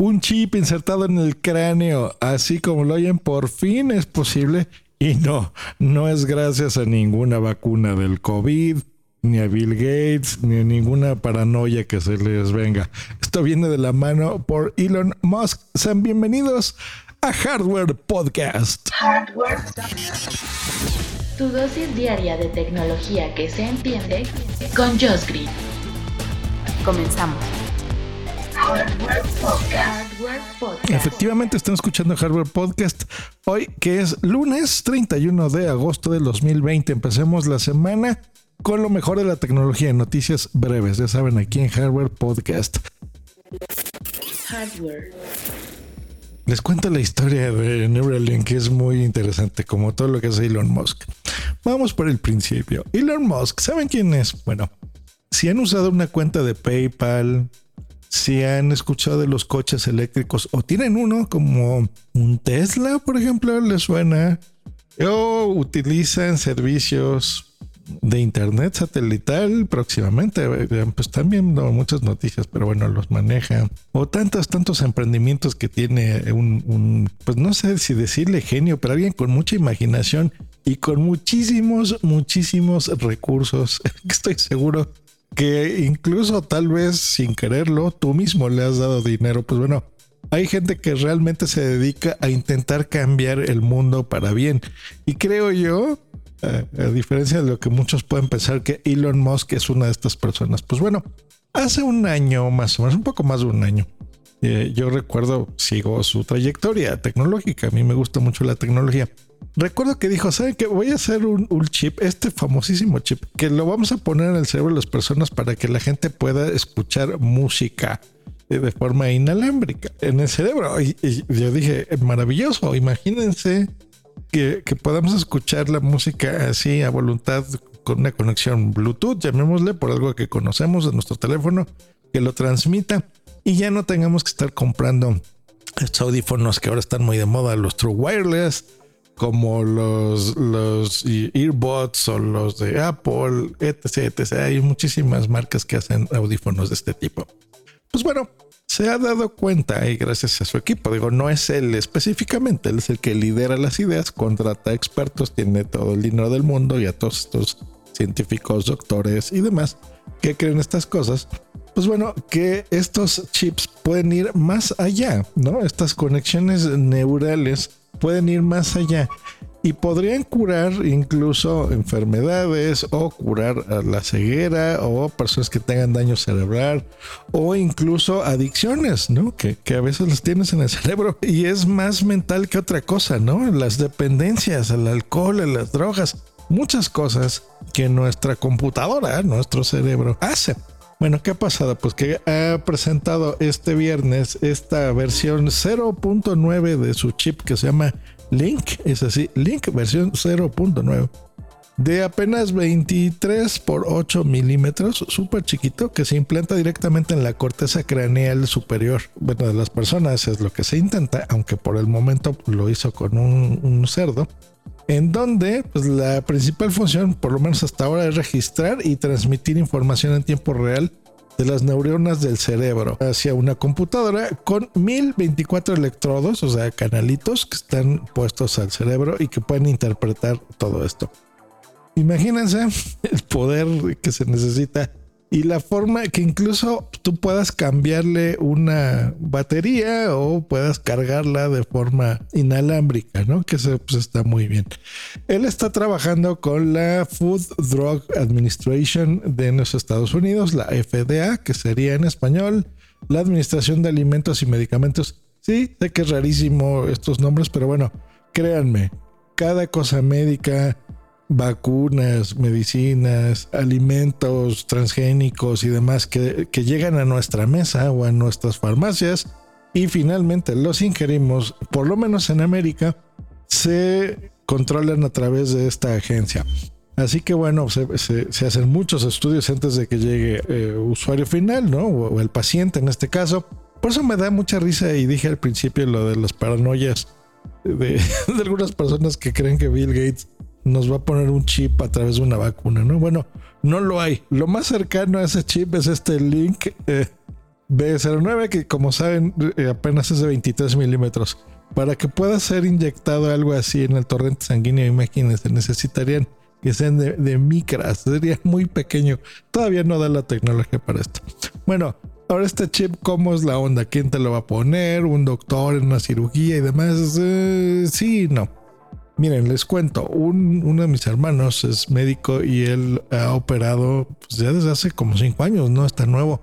un chip insertado en el cráneo, así como lo oyen, por fin es posible. Y no, no es gracias a ninguna vacuna del COVID, ni a Bill Gates, ni a ninguna paranoia que se les venga. Esto viene de la mano por Elon Musk. Sean bienvenidos a Hardware Podcast. Hardware. Tu dosis diaria de tecnología que se entiende con Josh Green. Comenzamos. Efectivamente, están escuchando Hardware Podcast hoy, que es lunes 31 de agosto del 2020. Empecemos la semana con lo mejor de la tecnología en noticias breves. Ya saben, aquí en Hardware Podcast. Les cuento la historia de Neuralink, que es muy interesante, como todo lo que hace Elon Musk. Vamos por el principio. Elon Musk, ¿saben quién es? Bueno, si han usado una cuenta de PayPal, si han escuchado de los coches eléctricos o tienen uno como un Tesla, por ejemplo, les suena, o utilizan servicios de internet satelital próximamente, pues están viendo muchas noticias, pero bueno, los maneja. O tantos, tantos emprendimientos que tiene un, un, pues no sé si decirle genio, pero alguien con mucha imaginación y con muchísimos, muchísimos recursos. Estoy seguro que incluso tal vez sin quererlo, tú mismo le has dado dinero. Pues bueno, hay gente que realmente se dedica a intentar cambiar el mundo para bien. Y creo yo, a, diferencia de lo que muchos pueden pensar, que Elon Musk es una de estas personas. Pues bueno, hace un año más o menos, un poco más de un año. Eh, yo recuerdo, sigo su trayectoria tecnológica. A mí me gusta mucho la tecnología. Recuerdo que dijo, ¿saben qué? Voy a hacer un, chip, este famosísimo chip, que lo vamos a poner en el cerebro de las personas para que la gente pueda escuchar música de forma inalámbrica en el cerebro. Y, yo dije, maravilloso, imagínense que, que, podamos escuchar la música así a voluntad con una conexión Bluetooth, llamémosle por algo que conocemos de nuestro teléfono, que lo transmita y ya no tengamos que estar comprando estos audífonos que ahora están muy de moda, los True Wireless como los, los earbuds o los de Apple, etc, etc. Hay muchísimas marcas que hacen audífonos de este tipo. Pues bueno, se ha dado cuenta y gracias a su equipo, digo, no es él específicamente, él es el que lidera las ideas, contrata expertos, tiene todo el dinero del mundo y a todos estos científicos, doctores y demás que creen estas cosas. Pues bueno, que estos chips pueden ir más allá, ¿no? Estas conexiones neurales pueden ir más allá y podrían curar incluso enfermedades o curar la ceguera o personas que tengan daño cerebral o incluso adicciones, ¿no? Que, que, a veces las tienes en el cerebro y es más mental que otra cosa, ¿no? Las dependencias, el alcohol, las drogas, muchas cosas que nuestra computadora, nuestro cerebro hace. Bueno, ¿qué ha pasado? Pues que ha presentado este viernes esta versión 0.9 de su chip que se llama Link, es así, Link versión 0.9 de apenas 23 por 8 milímetros, súper chiquito, que se implanta directamente en la corteza craneal superior. Bueno, de las personas es lo que se intenta, aunque por el momento lo hizo con un, un cerdo en donde pues, la principal función, por lo menos hasta ahora, es registrar y transmitir información en tiempo real de las neuronas del cerebro hacia una computadora con 1024 electrodos, o sea, canalitos que están puestos al cerebro y que pueden interpretar todo esto. Imagínense el poder que se necesita y la forma que incluso tú puedas cambiarle una batería o puedas cargarla de forma inalámbrica, ¿no? Que se, pues está muy bien. Él está trabajando con la Food Drug Administration de los Estados Unidos, la FDA, que sería en español la Administración de Alimentos y Medicamentos. Sí, sé que es rarísimo estos nombres, pero bueno, créanme, cada cosa médica vacunas, medicinas, alimentos transgénicos y demás que, llegan a nuestra mesa o a nuestras farmacias y finalmente los ingerimos, por lo menos en América, se controlan a través de esta agencia. Así que bueno, se, hacen muchos estudios antes de que llegue eh, usuario final, ¿no? O, el paciente en este caso. Por eso me da mucha risa y dije al principio lo de las paranoias de algunas personas que creen que Bill Gates nos va a poner un chip a través de una vacuna, ¿no? Bueno, no lo hay. Lo más cercano a ese chip es este link, eh, B09, que como saben eh, apenas es de 23 milímetros. Para que pueda ser inyectado algo así en el torrente sanguíneo, imagínense, necesitarían que sean de, de micras, sería muy pequeño. Todavía no da la tecnología para esto. Bueno, ahora este chip, ¿cómo es la onda? ¿Quién te lo va a poner? ¿Un doctor en una cirugía y demás? Eh, sí, no. Miren, les cuento, uno de mis hermanos es médico y él ha operado pues, ya desde hace como cinco años, ¿no? Está nuevo,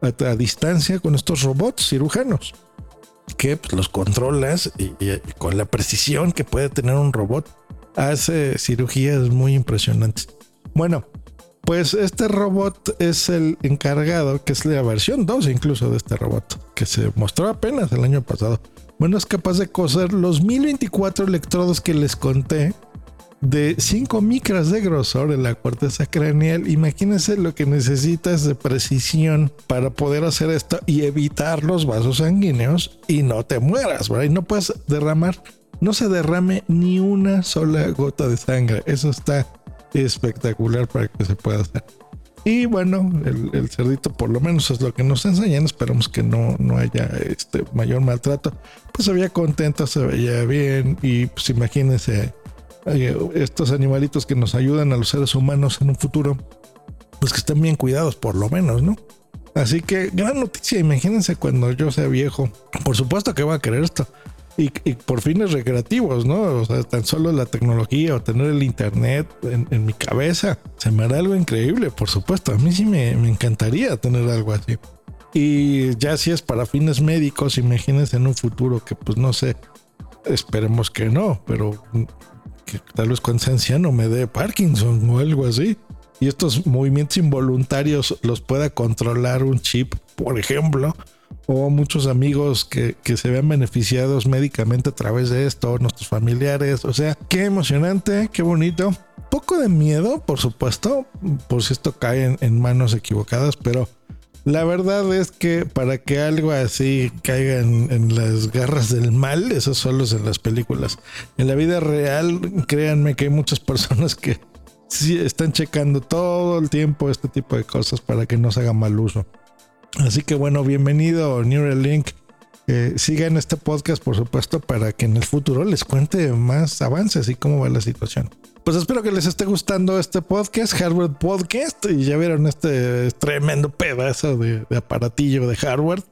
a, distancia con estos robots cirujanos, que pues, los controlas y, con la precisión que puede tener un robot, hace cirugías muy impresionantes. Bueno, pues este robot es el encargado, que es la versión 2 incluso de este robot, que se mostró apenas el año pasado bueno, es capaz de coser los 1024 electrodos que les conté de 5 micras de grosor en la corteza craneal. Imagínense lo que necesitas de precisión para poder hacer esto y evitar los vasos sanguíneos y no te mueras, ¿verdad? Y no puedes derramar, no se derrame ni una sola gota de sangre. Eso está espectacular para que se pueda hacer. Y bueno, el, cerdito por lo menos es lo que nos enseñan. Esperamos que no, no haya este mayor maltrato. Pues se veía contento, se veía bien. Y pues imagínense eh, estos animalitos que nos ayudan a los seres humanos en un futuro. Pues que estén bien cuidados por lo menos, ¿no? Así que gran noticia. Imagínense cuando yo sea viejo. Por supuesto que va a querer esto y, por fines recreativos, ¿no? O sea, tan solo la tecnología o tener el internet en, mi cabeza, se me hará algo increíble, por supuesto. A mí sí me, encantaría tener algo así. Y ya si es para fines médicos, imagínense en un futuro que pues no sé, esperemos que no, pero que tal vez cuando sea anciano me dé Parkinson o algo así. Y estos movimientos involuntarios los pueda controlar un chip, por ejemplo, o muchos amigos que, se vean beneficiados médicamente a través de esto, nuestros familiares. O sea, qué emocionante, qué bonito. Poco de miedo, por supuesto, por si esto cae en, manos equivocadas, pero la verdad es que para que algo así caiga en, las garras del mal, eso solo es en las películas. En la vida real, créanme que hay muchas personas que sí están checando todo el tiempo este tipo de cosas para que no se haga mal uso. Así que bueno, bienvenido Neuralink. Eh, sigan este podcast, por supuesto, para que en el futuro les cuente más avances y cómo va la situación. Pues espero que les esté gustando este podcast, Hardware Podcast. Y ya vieron este tremendo pedazo de, aparatillo de hardware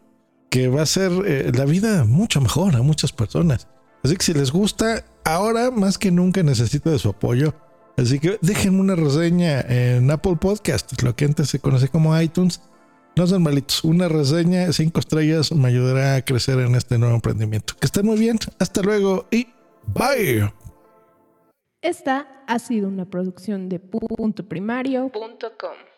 que va a hacer eh, la vida mucho mejor a muchas personas. Así que si les gusta, ahora más que nunca necesito de su apoyo. Así que déjenme una reseña en Apple Podcast, lo que antes se conoce como iTunes no son malitos. Una reseña, cinco estrellas, me ayudará a crecer en este nuevo emprendimiento. Que estén muy bien. Hasta luego y bye. Esta ha sido una producción de puntoprimario.com.